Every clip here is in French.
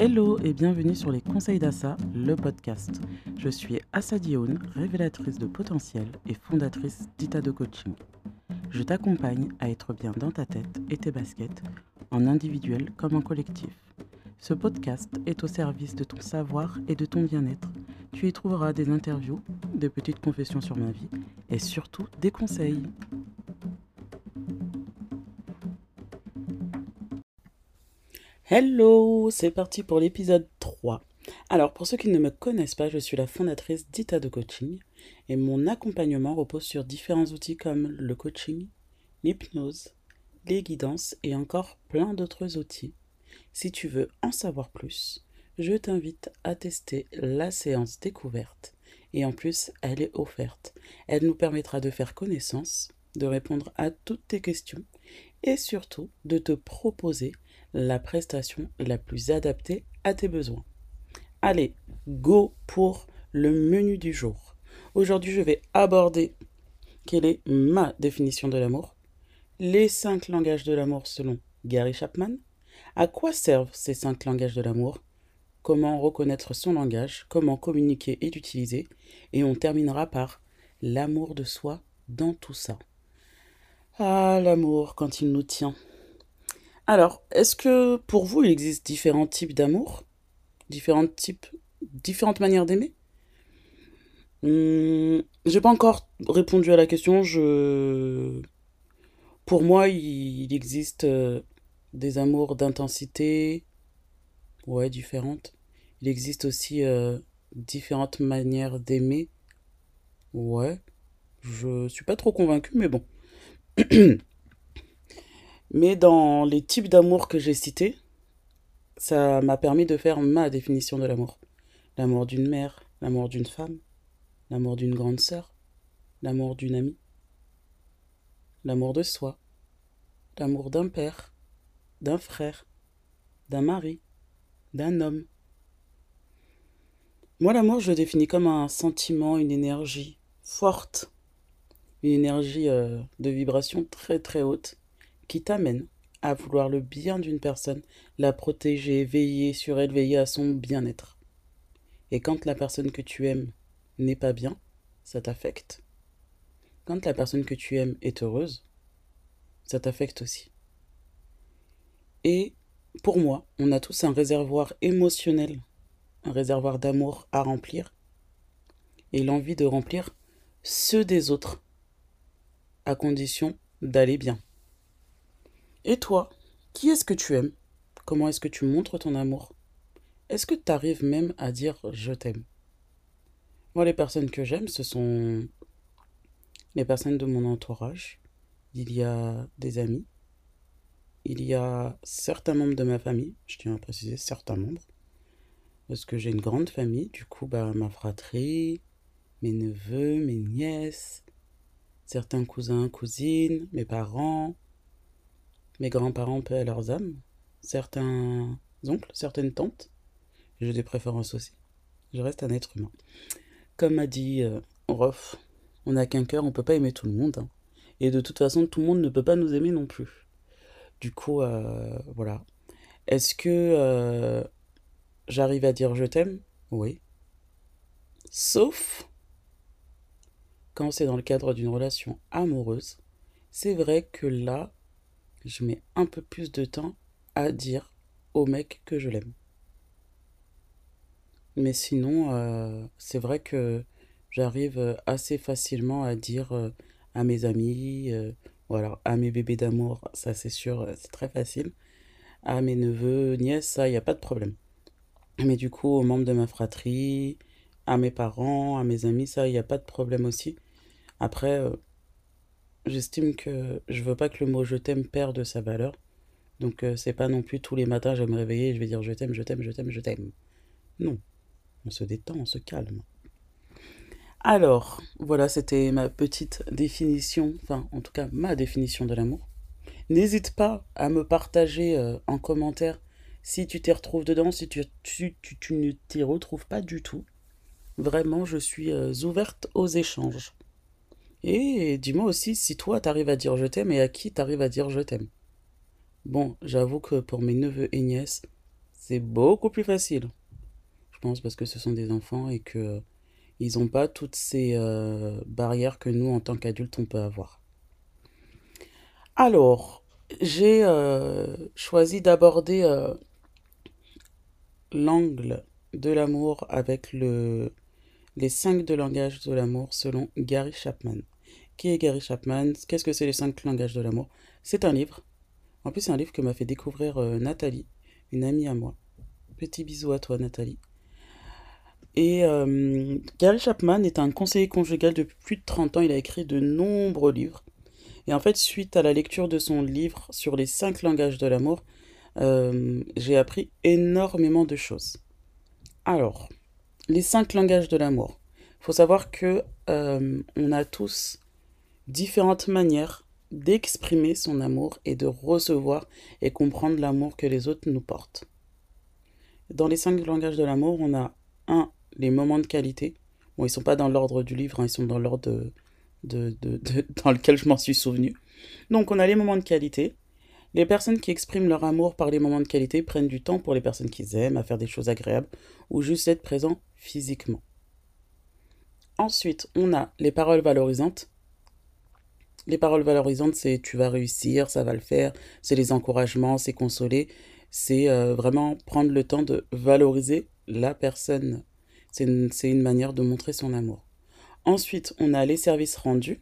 Hello et bienvenue sur les conseils d'Assa, le podcast. Je suis Assa Dioun, révélatrice de potentiel et fondatrice d'Itado Coaching. Je t'accompagne à être bien dans ta tête et tes baskets, en individuel comme en collectif. Ce podcast est au service de ton savoir et de ton bien-être. Tu y trouveras des interviews, des petites confessions sur ma vie et surtout des conseils. Hello, c'est parti pour l'épisode 3. Alors, pour ceux qui ne me connaissent pas, je suis la fondatrice d'Ita de Coaching et mon accompagnement repose sur différents outils comme le coaching, l'hypnose, les guidances et encore plein d'autres outils. Si tu veux en savoir plus, je t'invite à tester la séance découverte et en plus, elle est offerte. Elle nous permettra de faire connaissance, de répondre à toutes tes questions et surtout de te proposer la prestation la plus adaptée à tes besoins. Allez, go pour le menu du jour. Aujourd'hui, je vais aborder quelle est ma définition de l'amour, les cinq langages de l'amour selon Gary Chapman, à quoi servent ces cinq langages de l'amour, comment reconnaître son langage, comment communiquer et l'utiliser, et on terminera par l'amour de soi dans tout ça. Ah, l'amour quand il nous tient. Alors, est-ce que pour vous, il existe différents types d'amour? Différents types, différentes manières d'aimer? Hmm, J'ai pas encore répondu à la question. Je... Pour moi, il, existe euh, des amours d'intensité, ouais, différentes. Il existe aussi euh, différentes manières d'aimer. Ouais, je suis pas trop convaincu, mais bon. Mais dans les types d'amour que j'ai cités, ça m'a permis de faire ma définition de l'amour. L'amour d'une mère, l'amour d'une femme, l'amour d'une grande sœur, l'amour d'une amie, l'amour de soi, l'amour d'un père, d'un frère, d'un mari, d'un homme. Moi, l'amour, je le définis comme un sentiment, une énergie forte, une énergie euh, de vibration très très haute qui t'amène à vouloir le bien d'une personne, la protéger, veiller sur elle, veiller à son bien-être. Et quand la personne que tu aimes n'est pas bien, ça t'affecte. Quand la personne que tu aimes est heureuse, ça t'affecte aussi. Et pour moi, on a tous un réservoir émotionnel, un réservoir d'amour à remplir, et l'envie de remplir ceux des autres, à condition d'aller bien. Et toi, qui est-ce que tu aimes? Comment est-ce que tu montres ton amour? Est-ce que tu arrives même à dire je t'aime? Moi, les personnes que j'aime, ce sont les personnes de mon entourage. Il y a des amis. Il y a certains membres de ma famille. Je tiens à préciser certains membres. Parce que j'ai une grande famille. Du coup, bah, ma fratrie, mes neveux, mes nièces, certains cousins, cousines, mes parents, mes grands-parents, paix à leurs âmes, certains oncles, certaines tantes. J'ai des préférences aussi. Je reste un être humain. Comme m'a dit euh, on n'a qu'un cœur, on peut pas aimer tout le monde. Hein. Et de toute façon, tout le monde ne peut pas nous aimer non plus. Du coup, euh, voilà. Est-ce que euh, j'arrive à dire je t'aime? Oui. Sauf quand c'est dans le cadre d'une relation amoureuse. C'est vrai que là, je mets un peu plus de temps à dire au mec que je l'aime. Mais sinon, euh, c'est vrai que j'arrive assez facilement à dire euh, à mes amis, euh, ou alors à mes bébés d'amour, ça c'est sûr, c'est très facile. À mes neveux, nièces, ça, il n'y a pas de problème. Mais du coup, aux membres de ma fratrie, à mes parents, à mes amis, ça, il n'y a pas de problème aussi. Après, j'estime que je veux pas que le mot je t'aime perde sa valeur. Donc euh, c'est pas non plus tous les matins je vais me réveiller et je vais dire je t'aime, je t'aime, je t'aime, je t'aime. Non. On se détend, on se calme. Alors, voilà, c'était ma petite définition, enfin en tout cas ma définition de l'amour. N'hésite pas à me partager euh, en commentaire si tu t'y retrouves dedans, si tu, tu, tu, ne t'y retrouves pas du tout. Vraiment, je suis euh, ouverte aux échanges. Et dis-moi aussi si toi t'arrives à dire je t'aime et à qui t'arrives à dire je t'aime. Bon, j'avoue que pour mes neveux et nièces, c'est beaucoup plus facile. Je pense parce que ce sont des enfants et que ils n'ont pas toutes ces euh, barrières que nous, en tant qu'adultes, on peut avoir. Alors, j'ai euh, choisi d'aborder euh, l'angle de l'amour avec le, les cinq de langage de l'amour selon Gary Chapman. Qui est Gary Chapman? Qu'est-ce que c'est les cinq langages de l'amour? C'est un livre. En plus, c'est un livre que m'a fait découvrir Nathalie, une amie à moi. Petit bisou à toi, Nathalie. Et euh, Gary Chapman est un conseiller conjugal depuis plus de 30 ans. Il a écrit de nombreux livres. Et en fait, suite à la lecture de son livre sur les cinq langages de l'amour, euh, j'ai appris énormément de choses. Alors, les cinq langages de l'amour. Il faut savoir que euh, on a tous différentes manières d'exprimer son amour et de recevoir et comprendre l'amour que les autres nous portent. Dans les cinq langages de l'amour, on a un les moments de qualité. Bon, ils sont pas dans l'ordre du livre, hein, ils sont dans l'ordre dans lequel je m'en suis souvenu. Donc, on a les moments de qualité. Les personnes qui expriment leur amour par les moments de qualité prennent du temps pour les personnes qu'ils aiment, à faire des choses agréables ou juste être présent physiquement. Ensuite, on a les paroles valorisantes. Les paroles valorisantes, c'est tu vas réussir, ça va le faire, c'est les encouragements, c'est consoler, c'est euh, vraiment prendre le temps de valoriser la personne c'est une, manière de montrer son amour. Ensuite, on a les services rendus.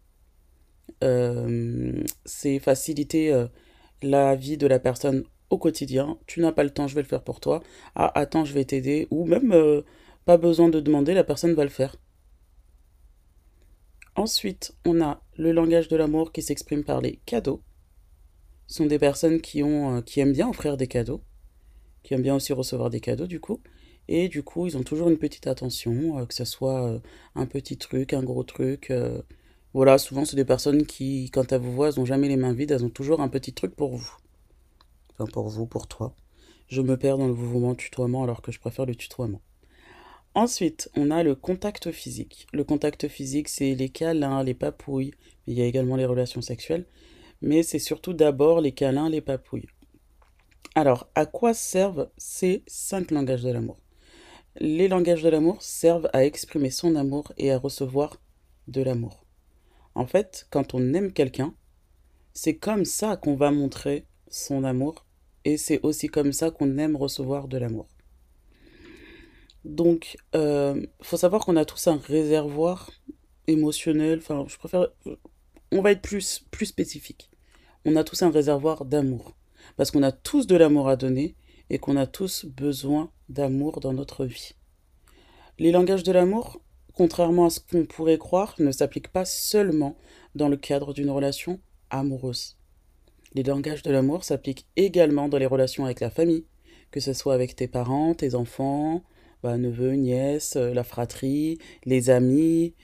Euh, c'est faciliter euh, la vie de la personne au quotidien. Tu n'as pas le temps, je vais le faire pour toi. Ah, attends, je vais t'aider. Ou même, euh, pas besoin de demander, la personne va le faire. Ensuite, on a le langage de l'amour qui s'exprime par les cadeaux. Ce sont des personnes qui, ont, qui aiment bien offrir des cadeaux, qui aiment bien aussi recevoir des cadeaux du coup. Et du coup, ils ont toujours une petite attention, euh, que ce soit euh, un petit truc, un gros truc. Voilà, souvent, c'est des personnes qui, quand elles vous voient, elles n'ont jamais les mains vides, elles ont toujours un petit truc pour vous. Enfin, pour vous, pour toi. Je me perds dans le mouvement tutoiement alors que je préfère le tutoiement. Ensuite, on a le contact physique. Le contact physique, c'est les câlins, les papouilles. Il y a également les relations sexuelles. Mais c'est surtout d'abord les câlins, les papouilles. Alors, à quoi servent ces cinq langages de l'amour? Les langages de l'amour servent à exprimer son amour et à recevoir de l'amour. En fait, quand on aime quelqu'un, c'est comme ça qu'on va montrer son amour et c'est aussi comme ça qu'on aime recevoir de l'amour. Donc, il euh, faut savoir qu'on a tous un réservoir émotionnel. Enfin, je préfère. On va être plus, plus spécifique. On a tous un réservoir d'amour. Parce qu'on a tous de l'amour à donner et qu'on a tous besoin d'amour dans notre vie. Les langages de l'amour, contrairement à ce qu'on pourrait croire, ne s'appliquent pas seulement dans le cadre d'une relation amoureuse. Les langages de l'amour s'appliquent également dans les relations avec la famille, que ce soit avec tes parents, tes enfants, bah, neveux, nièces, la fratrie, les amis,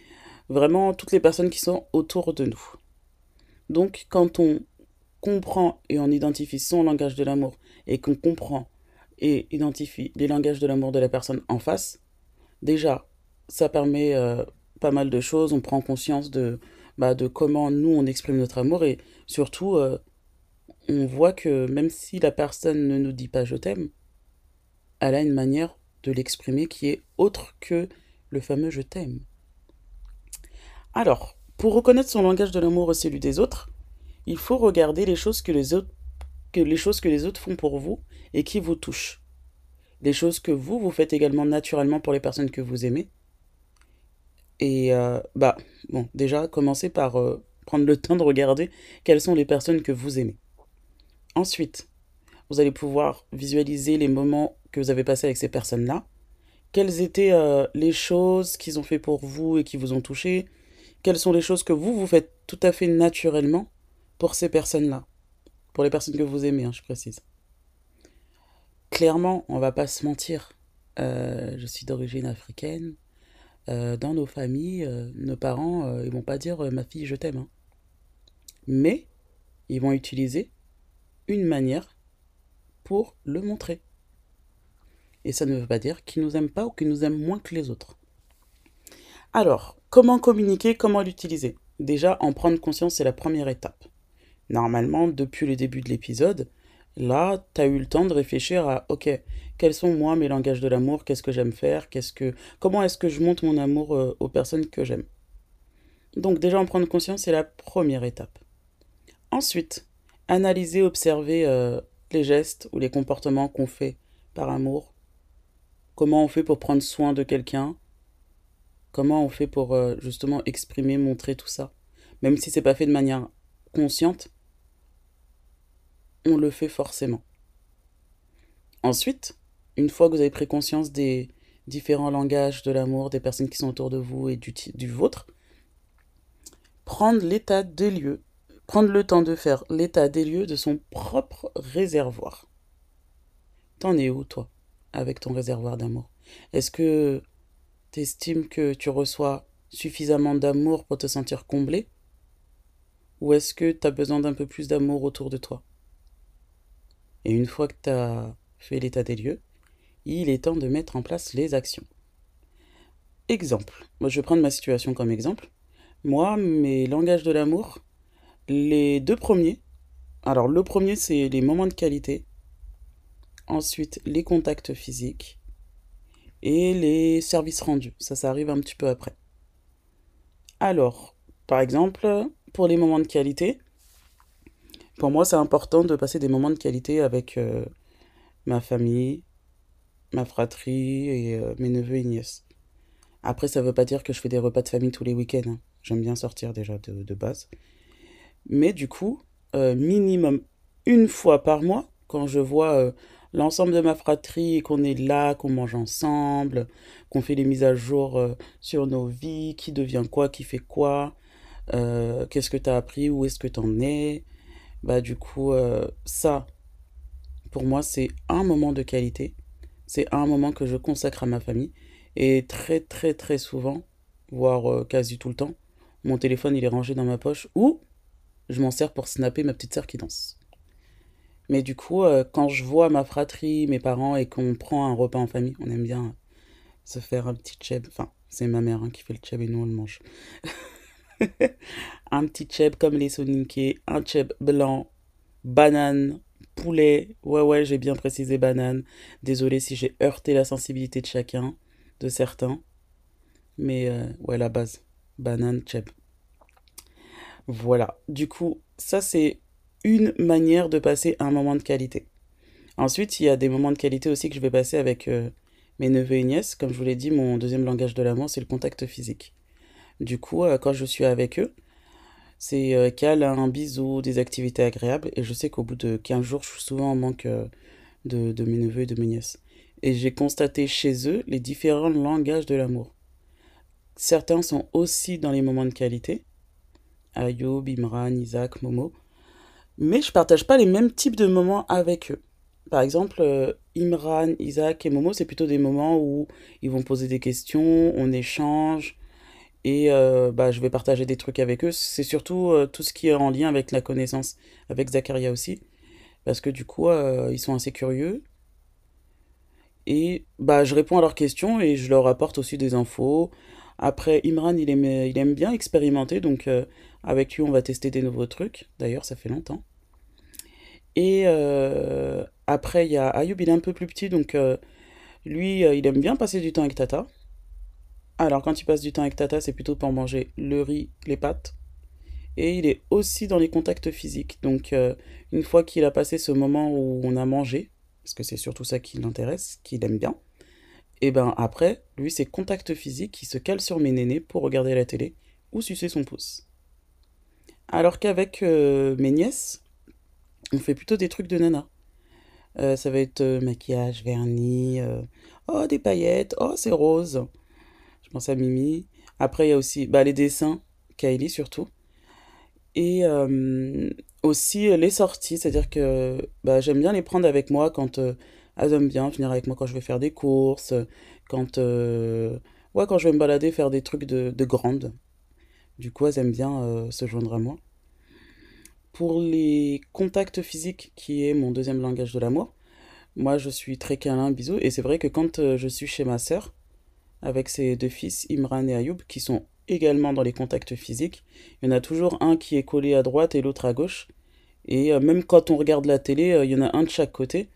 vraiment toutes les personnes qui sont autour de nous. Donc quand on comprend et on identifie son langage de l'amour et qu'on comprend et identifie les langages de l'amour de la personne en face, déjà, ça permet euh, pas mal de choses. On prend conscience de, bah, de comment nous, on exprime notre amour et surtout, euh, on voit que même si la personne ne nous dit pas je t'aime, elle a une manière de l'exprimer qui est autre que le fameux je t'aime. Alors, pour reconnaître son langage de l'amour et celui des autres, il faut regarder les choses que les autres que les choses que les autres font pour vous et qui vous touchent. Les choses que vous, vous faites également naturellement pour les personnes que vous aimez. Et euh, bah, bon, déjà, commencez par euh, prendre le temps de regarder quelles sont les personnes que vous aimez. Ensuite, vous allez pouvoir visualiser les moments que vous avez passés avec ces personnes-là. Quelles étaient euh, les choses qu'ils ont fait pour vous et qui vous ont touché Quelles sont les choses que vous, vous faites tout à fait naturellement pour ces personnes-là? Pour les personnes que vous aimez, hein, je précise. Clairement, on va pas se mentir. Je suis d'origine africaine. Euh, dans nos familles, euh, nos parents, ils vont pas dire ma fille, je t'aime. Hein. Mais ils vont utiliser une manière pour le montrer. Et ça ne veut pas dire qu'ils nous aiment pas ou qu'ils nous aiment moins que les autres. Alors, comment communiquer, comment l'utiliser? Déjà, en prendre conscience, c'est la première étape. Normalement, depuis le début de l'épisode, Là, tu as eu le temps de réfléchir à, ok, quels sont moi mes langages de l'amour, qu'est-ce que j'aime faire, qu'est-ce que, comment est-ce que je montre mon amour euh, aux personnes que j'aime? Donc déjà en prendre conscience, c'est la première étape. Ensuite, analyser, observer euh, les gestes ou les comportements qu'on fait par amour. Comment on fait pour prendre soin de quelqu'un? Comment on fait pour euh, justement exprimer, montrer tout ça? Même si c'est pas fait de manière consciente, on le fait forcément. Ensuite, une fois que vous avez pris conscience des différents langages de l'amour des personnes qui sont autour de vous et du, vôtre, prendre l'état des lieux, prendre le temps de faire l'état des lieux de son propre réservoir. T'en es où, toi, avec ton réservoir d'amour? Est-ce que tu estimes que tu reçois suffisamment d'amour pour te sentir comblé? Ou est-ce que tu as besoin d'un peu plus d'amour autour de toi? Et une fois que tu as fait l'état des lieux, il est temps de mettre en place les actions. Exemple. Moi, je vais prendre ma situation comme exemple. Moi, mes langages de l'amour, les deux premiers. Alors, le premier, c'est les moments de qualité. Ensuite, les contacts physiques. Et les services rendus. Ça, ça arrive un petit peu après. Alors, par exemple, pour les moments de qualité, pour moi, c'est important de passer des moments de qualité avec euh, ma famille, ma fratrie et euh, mes neveux et nièces. Après, ça ne veut pas dire que je fais des repas de famille tous les week-ends. Hein. J'aime bien sortir déjà de, base. Mais du coup, euh, minimum une fois par mois, quand je vois l'ensemble de ma fratrie qu'on est là, qu'on mange ensemble, qu'on fait les mises à jour sur nos vies, qui devient quoi, qui fait quoi, qu'est-ce que tu as appris, où est-ce que tu en es. Bah du coup, ça, pour moi, c'est un moment de qualité. C'est un moment que je consacre à ma famille. Et très très très souvent, voire quasi tout le temps, mon téléphone il est rangé dans ma poche ou je m'en sers pour snapper ma petite sœur qui danse. Mais du coup, euh, quand je vois ma fratrie, mes parents et qu'on prend un repas en famille, on aime bien se faire un petit cheb. Enfin, c'est ma mère hein, qui fait le cheb et nous on le mange. un petit cheb comme les soninké, un cheb blanc, banane, poulet. Ouais, ouais, j'ai bien précisé banane. Désolé si j'ai heurté la sensibilité de chacun, de certains. Mais euh, ouais, la base banane cheb. Voilà, du coup, ça c'est une manière de passer un moment de qualité. Ensuite, il y a des moments de qualité aussi que je vais passer avec euh, mes neveux et nièces. Comme je vous l'ai dit, mon deuxième langage de l'amour, c'est le contact physique. Du coup, euh, quand je suis avec eux, c'est euh, câlin, bisous, des activités agréables. Et je sais qu'au bout de 15 jours, je suis souvent en manque de, de mes neveux et de mes nièces. Et j'ai constaté chez eux les différents langages de l'amour. Certains sont aussi dans les moments de qualité. Ayoub, Imran, Isaac, Momo. Mais je partage pas les mêmes types de moments avec eux. Par exemple, euh, Imran, Isaac et Momo, c'est plutôt des moments où ils vont poser des questions, on échange, et euh, bah, je vais partager des trucs avec eux. C'est surtout euh, tout ce qui est en lien avec la connaissance, avec Zakaria aussi, parce que du coup, ils sont assez curieux. Et bah, je réponds à leurs questions et je leur apporte aussi des infos. Après, Imran, il aime, il aime bien expérimenter, donc euh, avec lui, on va tester des nouveaux trucs. D'ailleurs, ça fait longtemps. Et euh, après, il y a Ayoub, il est un peu plus petit, donc euh, lui, il aime bien passer du temps avec Tata. Alors, quand il passe du temps avec Tata, c'est plutôt pour manger le riz, les pâtes. Et il est aussi dans les contacts physiques. Donc, une fois qu'il a passé ce moment où on a mangé, parce que c'est surtout ça qui l'intéresse, qu'il aime bien, et ben après, lui, c'est contact physique qui se cale sur mes nénés pour regarder la télé ou sucer son pouce. Alors qu'avec euh, mes nièces, on fait plutôt des trucs de nana. Euh, ça va être euh, maquillage, vernis, oh des paillettes, oh c'est rose. Pense à Mimi. Après, il y a aussi bah, les dessins, Kylie surtout. Et aussi les sorties, c'est-à-dire que bah, j'aime bien les prendre avec moi quand elles aiment bien venir avec moi quand je vais faire des courses, quand, euh, ouais, quand je vais me balader, faire des trucs de, de grande. Du coup, elles aiment bien euh, se joindre à moi. Pour les contacts physiques, qui est mon deuxième langage de l'amour, moi je suis très câlin, bisous. Et c'est vrai que quand euh, je suis chez ma sœur, avec ses deux fils, Imran et Ayoub, qui sont également dans les contacts physiques, il y en a toujours un qui est collé à droite et l'autre à gauche. Et même quand on regarde la télé, il y en a un de chaque côté.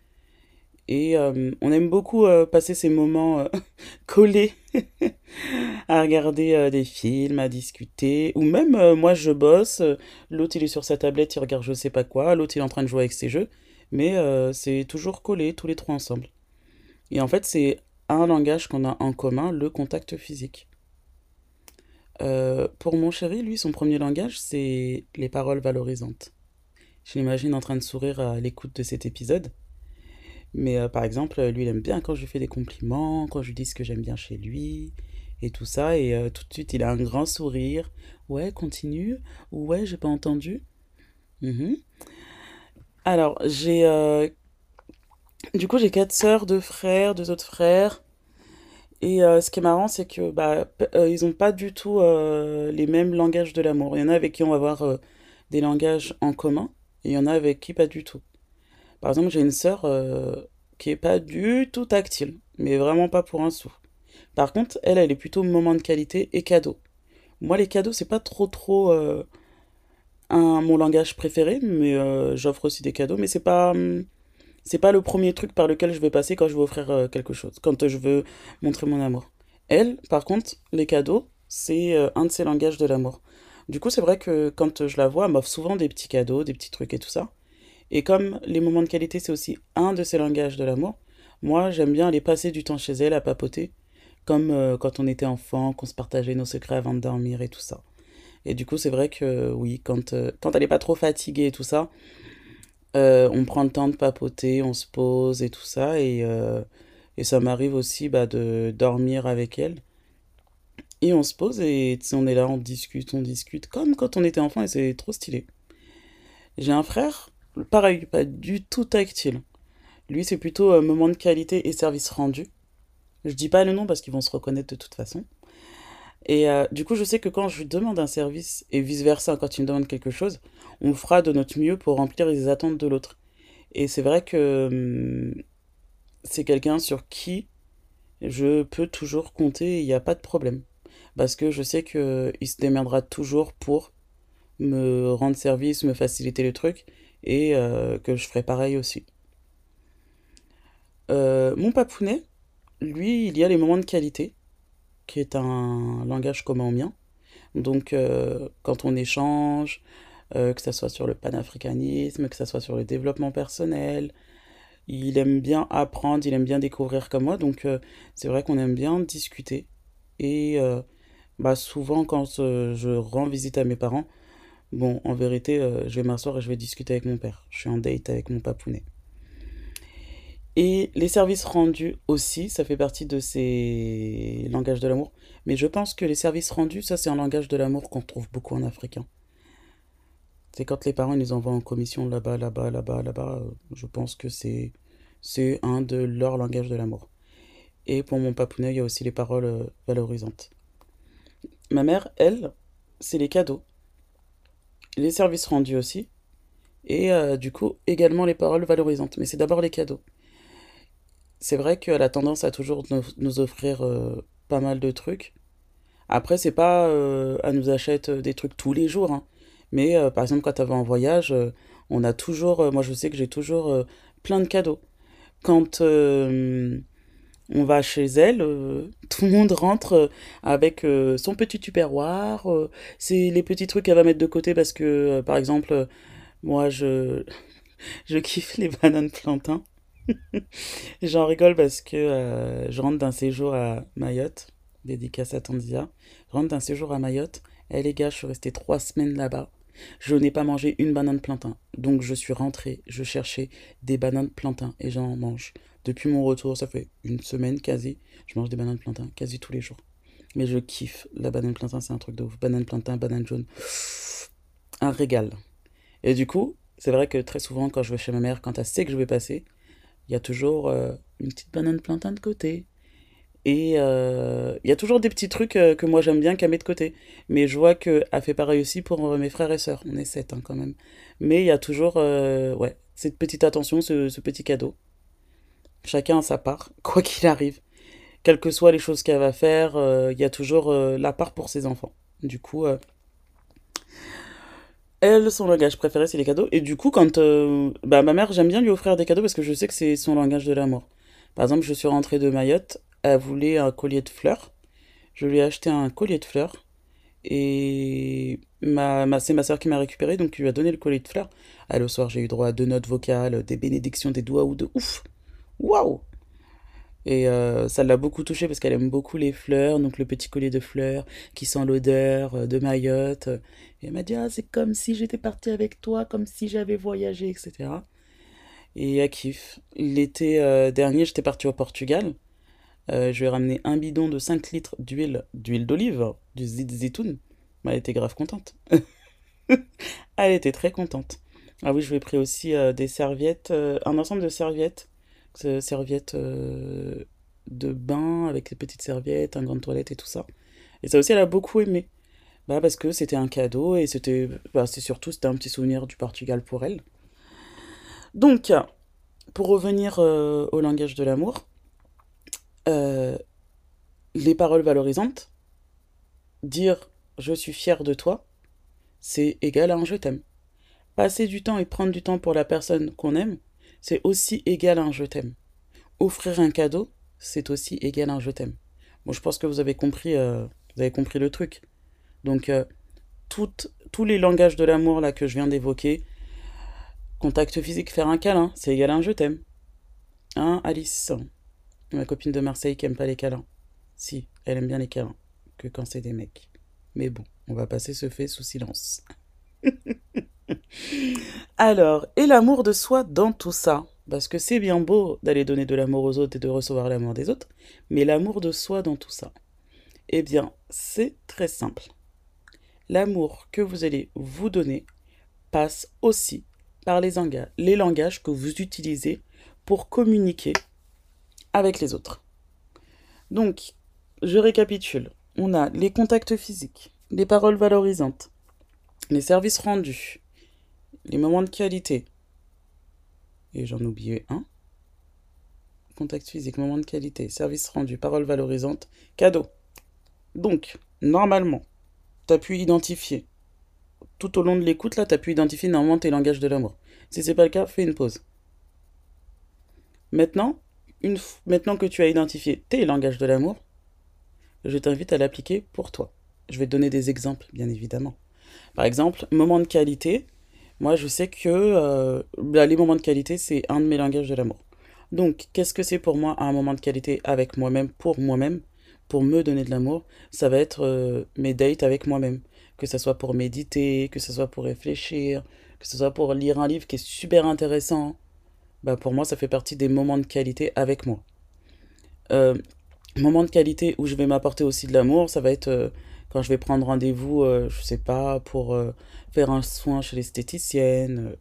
Et on aime beaucoup passer ces moments collés à regarder des films, à discuter. Ou même, moi, je bosse, l'autre, il est sur sa tablette, il regarde je sais pas quoi, l'autre, il est en train de jouer avec ses jeux. Mais c'est toujours collé, tous les trois ensemble. Et en fait, c'est un langage qu'on a en commun, le contact physique. pour mon chéri, lui, son premier langage, c'est les paroles valorisantes. Je l'imagine en train de sourire à l'écoute de cet épisode. Mais euh, par exemple, lui, il aime bien quand je lui fais des compliments, quand je lui dis ce que j'aime bien chez lui, et tout ça. Et euh, tout de suite, il a un grand sourire. Ouais, continue. Ou ouais, j'ai pas entendu. Mhm. Alors, j'ai. Euh, du coup, j'ai quatre sœurs, deux frères, deux autres frères. Et ce qui est marrant, c'est que bah, ils n'ont pas du tout les mêmes langages de l'amour. Il y en a avec qui on va avoir des langages en commun, et il y en a avec qui pas du tout. Par exemple, j'ai une sœur euh, qui est pas du tout tactile, mais vraiment pas pour un sou. Par contre, elle, elle est plutôt moment de qualité et cadeau. Moi, les cadeaux, c'est pas trop trop euh, un, mon langage préféré, mais euh, j'offre aussi des cadeaux, mais c'est pas hum, c'est pas le premier truc par lequel je vais passer quand je veux offrir quelque chose, quand je veux montrer mon amour. Elle, par contre, les cadeaux, c'est un de ses langages de l'amour. Du coup, c'est vrai que quand je la vois, elle m'offre souvent des petits cadeaux, des petits trucs et tout ça. Et comme les moments de qualité, c'est aussi un de ces langages de l'amour, moi, j'aime bien aller passer du temps chez elle à papoter, comme euh, quand on était enfant, qu'on se partageait nos secrets avant de dormir et tout ça. Et du coup, c'est vrai que oui, quand, euh, quand elle n'est pas trop fatiguée et tout ça, euh, on prend le temps de papoter, on se pose et tout ça. Et, et ça m'arrive aussi bah, de dormir avec elle. Et on se pose et on est là, on discute, on discute, comme quand on était enfant et c'est trop stylé. J'ai un frère Pareil, pas du tout tactile. Lui, c'est plutôt un moment de qualité et service rendu. Je dis pas le nom parce qu'ils vont se reconnaître de toute façon. Et euh, du coup, je sais que quand je lui demande un service et vice-versa, quand il me demande quelque chose, on fera de notre mieux pour remplir les attentes de l'autre. Et c'est vrai que hum, c'est quelqu'un sur qui je peux toujours compter, il n'y a pas de problème. Parce que je sais qu'il se démerdera toujours pour me rendre service, me faciliter le truc et euh, que je ferai pareil aussi. Euh, mon papounet, lui, il y a les moments de qualité, qui est un langage commun au mien. Donc, euh, quand on échange, que ce soit sur le panafricanisme, que ce soit sur le développement personnel, il aime bien apprendre, il aime bien découvrir comme moi. Donc, c'est vrai qu'on aime bien discuter. Et bah, souvent, quand je rends visite à mes parents, Bon, en vérité, euh, je vais m'asseoir et je vais discuter avec mon père. Je suis en date avec mon papounet. Et les services rendus aussi, ça fait partie de ces langages de l'amour. Mais je pense que les services rendus, ça c'est un langage de l'amour qu'on trouve beaucoup en africain. C'est quand les parents les envoient en commission là-bas, là-bas, là-bas, là-bas. Euh, je pense que c'est c'est un de leurs langages de l'amour. Et pour mon papounet, il y a aussi les paroles euh, valorisantes. Ma mère, elle, c'est les cadeaux les services rendus aussi, et euh, du coup également les paroles valorisantes. Mais c'est d'abord les cadeaux. C'est vrai qu'elle a tendance à toujours nous, offrir pas mal de trucs. Après, c'est pas euh, elle nous achète des trucs tous les jours, hein. Mais par exemple quand elle va en voyage, on a toujours, moi je sais que j'ai toujours plein de cadeaux. Quand on va chez elle, euh, tout le monde rentre euh, avec euh, son petit tupperware, c'est les petits trucs qu'elle va mettre de côté parce que, par exemple, moi, je, je kiffe les bananes plantains. J'en rigole parce que je rentre d'un séjour à Mayotte, dédicace à Tanzia. Je rentre d'un séjour à Mayotte. Et les gars, je suis resté trois semaines là-bas. Je n'ai pas mangé une banane plantain. Donc je suis rentré, je cherchais des bananes plantain et j'en mange depuis mon retour, ça fait une semaine quasi, je mange des bananes plantain quasi tous les jours. Mais je kiffe la banane plantain, c'est un truc de ouf. Banane plantain, banane jaune. Un régal. Et du coup, c'est vrai que très souvent, quand je vais chez ma mère, quand elle sait que je vais passer, il y a toujours euh, une petite banane plantain de côté. Et euh, il y a toujours des petits trucs euh, que moi j'aime bien qu'elle met de côté. Mais je vois qu'elle fait pareil aussi pour mes frères et sœurs. On est sept hein, quand même. Mais il y a toujours ouais, cette petite attention, ce petit cadeau. Chacun a sa part, quoi qu'il arrive. Quelles que soient les choses qu'elle va faire, euh, il y a toujours euh, la part pour ses enfants. Du coup, euh, Elle, son langage préféré, c'est les cadeaux. Et du coup, quand euh, bah, ma mère, j'aime bien lui offrir des cadeaux parce que je sais que c'est son langage de l'amour. Par exemple, je suis rentrée de Mayotte, elle voulait un collier de fleurs. Je lui ai acheté un collier de fleurs. Et ma, c'est ma soeur qui m'a récupéré, donc qui lui a donné le collier de fleurs. Ah, le soir, j'ai eu droit à deux notes vocales, des bénédictions, des doigts ou de ouf. Waouh Et euh, ça l'a beaucoup touchée parce qu'elle aime beaucoup les fleurs, donc le petit collier de fleurs qui sent l'odeur euh, de Mayotte. Et elle m'a dit, ah, c'est comme si j'étais partie avec toi, comme si j'avais voyagé, etc. Et elle kiffe. L'été euh, dernier, j'étais partie au Portugal. Euh, je ai ramené un bidon de 5 litres d'huile d'huile d'olive, du zitoun. Elle était grave contente. Elle était très contente. Ah oui, je lui ai pris aussi euh, des serviettes, euh, un ensemble de serviettes, serviettes de bain avec les petites serviettes, un grand toilette et tout ça. Et ça aussi, elle a beaucoup aimé. Bah, parce que c'était un cadeau et c'était bah, surtout c'était un petit souvenir du Portugal pour elle. Donc, pour revenir au langage de l'amour, euh, les paroles valorisantes, dire je suis fier de toi, c'est égal à un je t'aime. Passer du temps et prendre du temps pour la personne qu'on aime, c'est aussi égal à un je t'aime. Offrir un cadeau, c'est aussi égal à un je t'aime. Bon, je pense que vous avez compris, euh, vous avez compris le truc. Donc, euh, tous les langages de l'amour là que je viens d'évoquer, contact physique, faire un câlin, c'est égal à un je t'aime. Hein, Alice? Ma copine de Marseille qui aime pas les câlins. Si, elle aime bien les câlins, que quand c'est des mecs. Mais bon, on va passer ce fait sous silence. Alors, et l'amour de soi dans tout ça? Parce que c'est bien beau d'aller donner de l'amour aux autres et de recevoir l'amour des autres, mais l'amour de soi dans tout ça? Eh bien, c'est très simple. L'amour que vous allez vous donner passe aussi par les, les langages que vous utilisez pour communiquer avec les autres. Donc, je récapitule. On a les contacts physiques, les paroles valorisantes, les services rendus, les moments de qualité. Et j'en oubliais un. Contact physique, moment de qualité, services rendus, paroles valorisantes, cadeaux. Donc, normalement, tu as pu identifier, tout au long de l'écoute, là, tu as pu identifier normalement tes langages de l'amour. Si c'est pas le cas, fais une pause. Maintenant, maintenant que tu as identifié tes langages de l'amour, je t'invite à l'appliquer pour toi. Je vais te donner des exemples, bien évidemment. Par exemple, moment de qualité. Moi, je sais que euh, bah, les moments de qualité, c'est un de mes langages de l'amour. Donc, qu'est-ce que c'est pour moi un moment de qualité avec moi-même, pour moi-même, pour me donner de l'amour? Ça va être euh, mes dates avec moi-même. Que ce soit pour méditer, que ce soit pour réfléchir, que ce soit pour lire un livre qui est super intéressant, bah pour moi, ça fait partie des moments de qualité avec moi. Euh, moment de qualité où je vais m'apporter aussi de l'amour, ça va être euh, quand je vais prendre rendez-vous, euh, je sais pas, pour euh, faire un soin chez l'esthéticienne.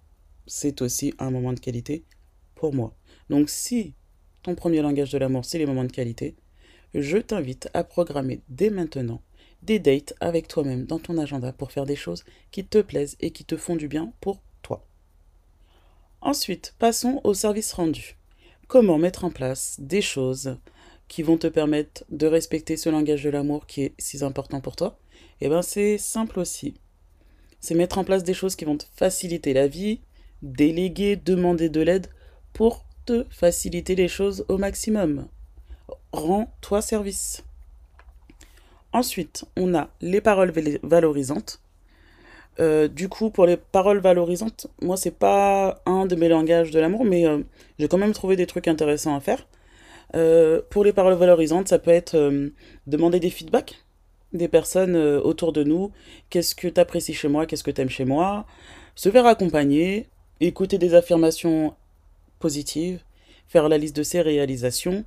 c'est aussi un moment de qualité pour moi. Donc si ton premier langage de l'amour, c'est les moments de qualité, je t'invite à programmer dès maintenant des dates avec toi-même dans ton agenda pour faire des choses qui te plaisent et qui te font du bien pour Ensuite, passons au service rendu. Comment mettre en place des choses qui vont te permettre de respecter ce langage de l'amour qui est si important pour toi? Eh bien, c'est simple aussi. C'est mettre en place des choses qui vont te faciliter la vie, déléguer, demander de l'aide pour te faciliter les choses au maximum. Rends-toi service. Ensuite, on a les paroles valorisantes. Euh, du coup, pour les paroles valorisantes, moi, c'est pas un de mes langages de l'amour, mais euh, j'ai quand même trouvé des trucs intéressants à faire. Euh, pour les paroles valorisantes, ça peut être demander des feedbacks des personnes autour de nous. Qu'est-ce que tu apprécies chez moi? Qu'est-ce que tu aimes chez moi? Se faire accompagner, écouter des affirmations positives, faire la liste de ses réalisations.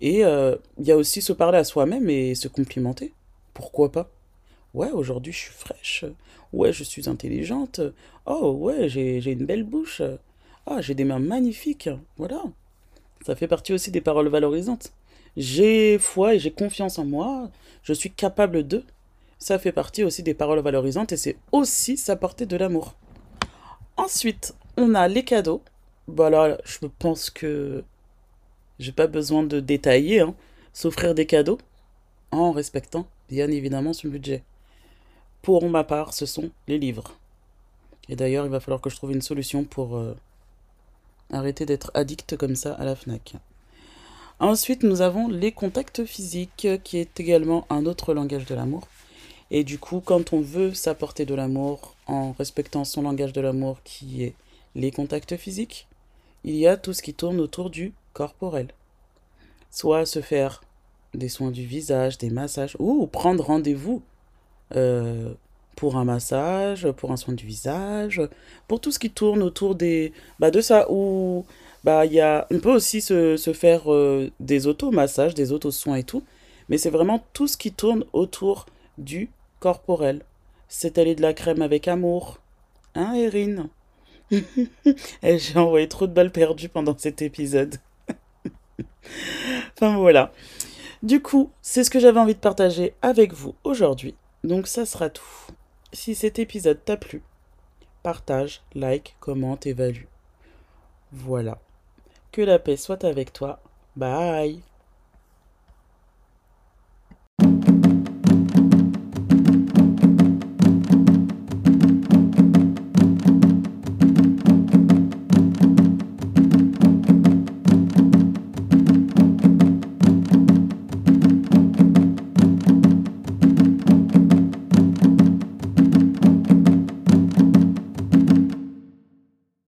Et il y a aussi se parler à soi-même et se complimenter. Pourquoi pas? Ouais, aujourd'hui je suis fraîche. Ouais, je suis intelligente. Oh, ouais, j'ai une belle bouche. Ah, j'ai des mains magnifiques. Voilà. Ça fait partie aussi des paroles valorisantes. J'ai foi et j'ai confiance en moi. Je suis capable de. Ça fait partie aussi des paroles valorisantes et c'est aussi s'apporter de l'amour. Ensuite, on a les cadeaux. Bon, alors, je pense que j'ai pas besoin de détailler. Hein. S'offrir des cadeaux en respectant bien évidemment son budget. Pour ma part, ce sont les livres. Et d'ailleurs, il va falloir que je trouve une solution pour euh, arrêter d'être addict comme ça à la FNAC. Ensuite, nous avons les contacts physiques, qui est également un autre langage de l'amour. Et du coup, quand on veut s'apporter de l'amour en respectant son langage de l'amour qui est les contacts physiques, il y a tout ce qui tourne autour du corporel. Soit se faire des soins du visage, des massages, ou prendre rendez-vous euh, pour un massage, pour un soin du visage, pour tout ce qui tourne autour des, bah, de ça, ou bah, y a, on peut aussi se, se faire euh, des auto-massages, des auto-soins et tout, mais c'est vraiment tout ce qui tourne autour du corporel. C'est aller de la crème avec amour. Hein, Erin? Eh, J'ai envoyé trop de balles perdues pendant cet épisode. enfin voilà. Du coup, c'est ce que j'avais envie de partager avec vous aujourd'hui. Donc ça sera tout. Si cet épisode t'a plu, partage, like, commente, évalue. Voilà. Que la paix soit avec toi. Bye